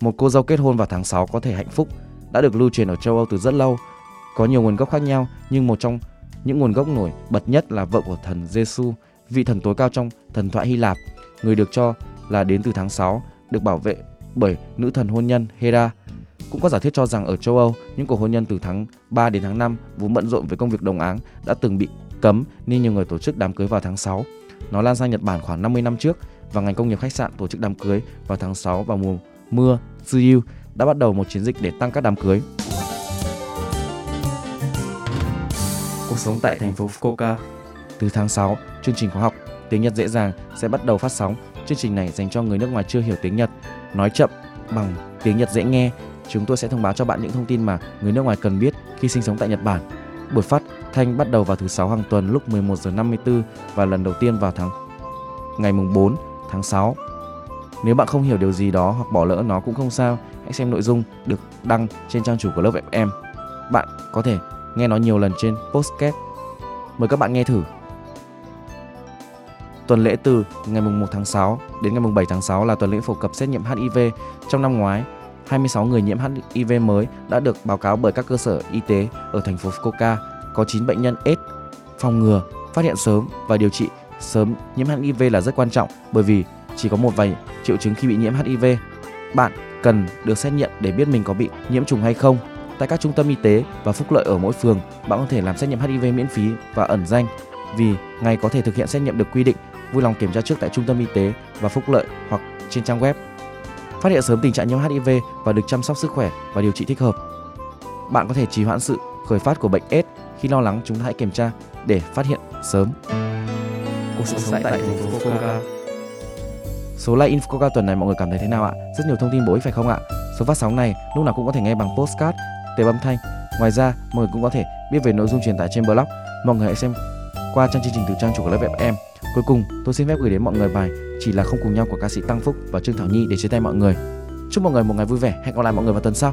một cô dâu kết hôn vào tháng 6 có thể hạnh phúc đã được lưu truyền ở châu Âu từ rất lâu. Có nhiều nguồn gốc khác nhau, nhưng một trong những nguồn gốc nổi bật nhất là vợ của thần Giêsu, vị thần tối cao trong thần thoại Hy Lạp, người được cho là đến từ tháng 6, được bảo vệ bởi nữ thần hôn nhân Hera. Cũng có giả thuyết cho rằng ở châu Âu, những cuộc hôn nhân từ tháng 3 đến tháng 5 vốn bận rộn với công việc đồng áng đã từng bị cấm nên nhiều người tổ chức đám cưới vào tháng 6. Nó lan sang Nhật Bản khoảng 50 năm trước và ngành công nghiệp khách sạn tổ chức đám cưới vào tháng 6 vào mùa mưa Tsuyu đã bắt đầu một chiến dịch để tăng các đám cưới. Cuộc sống tại thành phố Fukuoka. Từ tháng 6, chương trình khóa học tiếng Nhật dễ dàng sẽ bắt đầu phát sóng. Chương trình này dành cho người nước ngoài chưa hiểu tiếng Nhật, nói chậm bằng tiếng Nhật dễ nghe. Chúng tôi sẽ thông báo cho bạn những thông tin mà người nước ngoài cần biết khi sinh sống tại Nhật Bản. Buổi phát thanh bắt đầu vào thứ sáu hàng tuần lúc 11 giờ 54 và lần đầu tiên vào tháng ngày mùng 4 tháng 6. Nếu bạn không hiểu điều gì đó hoặc bỏ lỡ nó cũng không sao, hãy xem nội dung được đăng trên trang chủ của lớp FM. Bạn có thể nghe nó nhiều lần trên podcast Mời các bạn nghe thử. Tuần lễ từ ngày mùng 1 tháng 6 đến ngày mùng 7 tháng 6 là tuần lễ phổ cập xét nghiệm HIV. Trong năm ngoái, 26 người nhiễm HIV mới đã được báo cáo bởi các cơ sở y tế ở thành phố Fukuoka. Có 9 bệnh nhân AIDS. Phòng ngừa, phát hiện sớm và điều trị sớm nhiễm HIV là rất quan trọng bởi vì chỉ có một vài triệu chứng khi bị nhiễm HIV. Bạn cần được xét nghiệm để biết mình có bị nhiễm trùng hay không. Tại các trung tâm y tế và phúc lợi ở mỗi phường, bạn có thể làm xét nghiệm HIV miễn phí và ẩn danh. Vì ngày có thể thực hiện xét nghiệm được quy định, vui lòng kiểm tra trước tại trung tâm y tế và phúc lợi hoặc trên trang web. Phát hiện sớm tình trạng nhiễm HIV và được chăm sóc sức khỏe và điều trị thích hợp. Bạn có thể trì hoãn sự khởi phát của bệnh AIDS khi lo lắng chúng ta hãy kiểm tra để phát hiện sớm. Cuộc sống tại thành phố Fukuoka. Số like Infoca tuần này mọi người cảm thấy thế nào ạ? Rất nhiều thông tin bổ ích phải không ạ? Số phát sóng này lúc nào cũng có thể nghe bằng postcard, tệp âm thanh. Ngoài ra, mọi người cũng có thể biết về nội dung truyền tải trên blog. Mọi người hãy xem qua trang chương trình từ trang chủ của lớp FM. Cuối cùng, tôi xin phép gửi đến mọi người bài Chỉ là không cùng nhau của ca sĩ Tăng Phúc và Trương Thảo Nhi để chia tay mọi người. Chúc mọi người một ngày vui vẻ. Hẹn gặp lại mọi người vào tuần sau.